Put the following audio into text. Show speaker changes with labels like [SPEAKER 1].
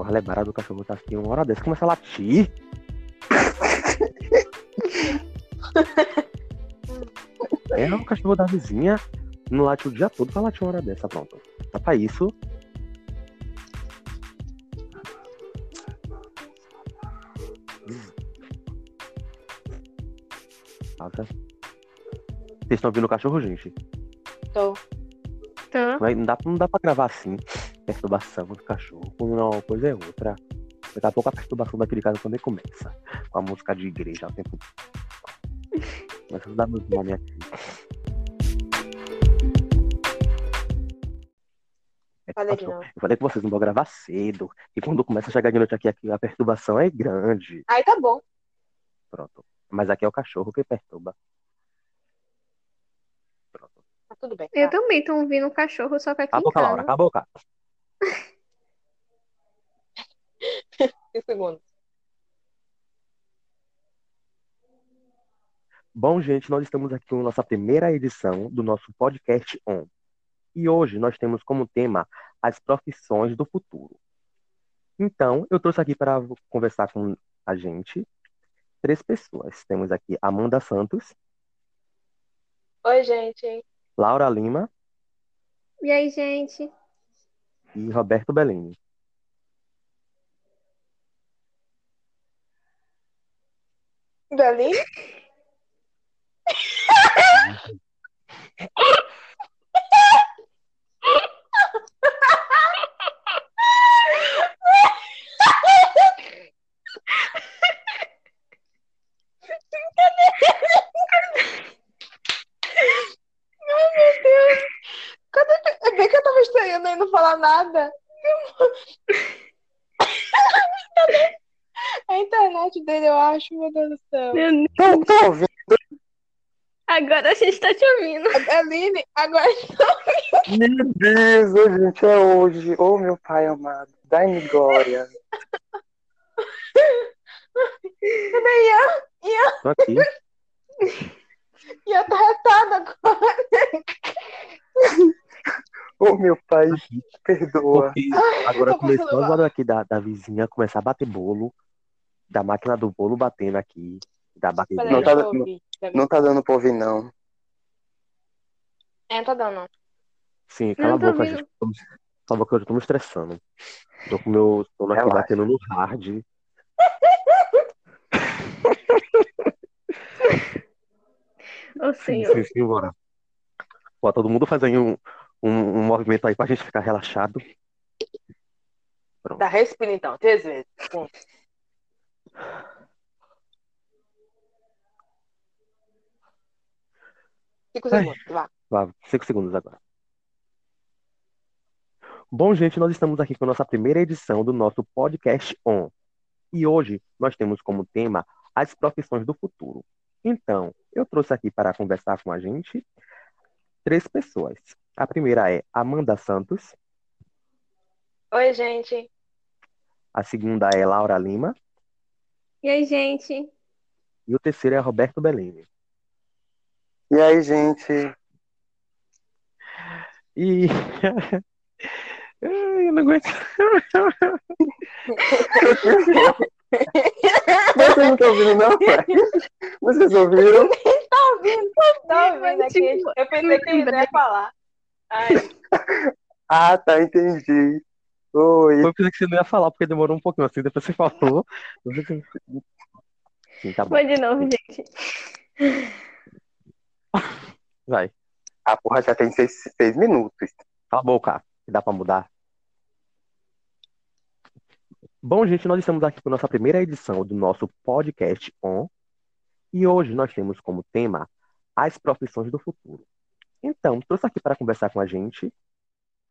[SPEAKER 1] Porra, lembrar do cachorro tá aqui uma hora dessa, começa a latir. é o cachorro da vizinha, não late o dia todo pra latir uma hora dessa, pronto. Tá pra isso. Vocês estão ouvindo o cachorro, gente?
[SPEAKER 2] Tô.
[SPEAKER 3] Tá.
[SPEAKER 1] Não, é- não dá, não dá pra gravar assim. Perturbação do cachorro. Quando uma coisa é outra. Daqui a pouco a perturbação daquele cara também começa. Com a música de igreja o tempo todo. Mas não dá meus nome aqui. É
[SPEAKER 2] Falei.
[SPEAKER 1] Eu falei que vocês não vão gravar cedo. E quando começa a chegar de noite aqui, aqui a perturbação é grande.
[SPEAKER 2] Aí tá bom.
[SPEAKER 1] Pronto. Mas aqui é o cachorro que perturba. Pronto.
[SPEAKER 2] Tá tudo bem.
[SPEAKER 3] Eu
[SPEAKER 2] tá.
[SPEAKER 3] também tô ouvindo um cachorro, só que aqui
[SPEAKER 1] Cala a
[SPEAKER 3] em
[SPEAKER 1] boca, Laura.
[SPEAKER 3] casa.
[SPEAKER 1] Cala a boca.
[SPEAKER 2] Cinco segundos.
[SPEAKER 1] Bom, gente, nós estamos aqui com nossa primeira edição do nosso podcast On. E hoje nós temos como tema as profissões do futuro. Então, eu trouxe aqui para conversar com a gente três pessoas. Temos aqui Amanda Santos,
[SPEAKER 2] Oi, gente.
[SPEAKER 1] Laura Lima
[SPEAKER 3] E aí, gente?
[SPEAKER 1] e Roberto Bellini.
[SPEAKER 2] Belinho? Ai, meu Deus. Cadê... É bem que eu tava estranhando aí não falar nada. Cadê? A internet dele, eu acho, meu Deus do céu.
[SPEAKER 3] Meu Deus.
[SPEAKER 4] Tô, tô ouvindo.
[SPEAKER 3] Agora a gente tá te ouvindo.
[SPEAKER 2] Aline, agora
[SPEAKER 4] Meu Deus, gente, é hoje. Ô, meu pai amado. Dai-me glória.
[SPEAKER 2] cadê Ian? Ian,
[SPEAKER 1] Tô aqui.
[SPEAKER 2] Ian tá retado agora.
[SPEAKER 4] Ô, meu pai, perdoa.
[SPEAKER 1] Porque agora começou a hora aqui da, da vizinha começar a bater bolo, da máquina do bolo batendo aqui, da batedeira.
[SPEAKER 4] Não tá-
[SPEAKER 2] ouvir.
[SPEAKER 4] Não tá dando pra ouvir, não.
[SPEAKER 2] É, não tá dando, não.
[SPEAKER 1] Sim, cala
[SPEAKER 3] Não
[SPEAKER 1] a
[SPEAKER 3] tô
[SPEAKER 1] boca, gente. Tô- Cala a boca, eu já tô me estressando. Tô com meu sono aqui batendo no hard.
[SPEAKER 3] Ô,
[SPEAKER 1] Sim,
[SPEAKER 3] senhor.
[SPEAKER 1] sim, sim, bora. Pô, todo mundo faz aí um, um, um movimento aí pra gente ficar relaxado.
[SPEAKER 2] Dá respira então, três vezes. Um. Cinco segundos, vá.
[SPEAKER 1] Vá, cinco segundos agora. Bom, gente, nós estamos aqui com a nossa primeira edição do nosso podcast On. E hoje nós temos como tema as profissões do futuro. Então, eu trouxe aqui para conversar com a gente três pessoas. A primeira é Amanda Santos,
[SPEAKER 2] Oi, gente.
[SPEAKER 1] a segunda é Laura Lima
[SPEAKER 3] E aí, gente?
[SPEAKER 1] e o terceiro é Roberto Bellini.
[SPEAKER 4] E aí, gente?
[SPEAKER 1] E Ai, eu não aguento.
[SPEAKER 4] Vocês não estão ouvindo, não, pai? Vocês ouviram?
[SPEAKER 2] Tá ouvindo? Tá ouvindo
[SPEAKER 3] Mas,
[SPEAKER 2] aqui?
[SPEAKER 3] tipo,
[SPEAKER 2] Eu pensei que ele não ia falar. Ai,
[SPEAKER 4] Ah, tá, entendi. Oi.
[SPEAKER 1] Foi coisa que você não ia falar, porque demorou um pouquinho assim, depois você falou. Sim, tá bom.
[SPEAKER 3] Foi de novo, gente.
[SPEAKER 1] Vai.
[SPEAKER 4] A porra já tem seis, seis minutos.
[SPEAKER 1] Cala a boca, que dá pra mudar. Bom, gente, nós estamos aqui com nossa primeira edição do nosso podcast On. E hoje nós temos como tema as profissões do futuro. Então, trouxe aqui para conversar com a gente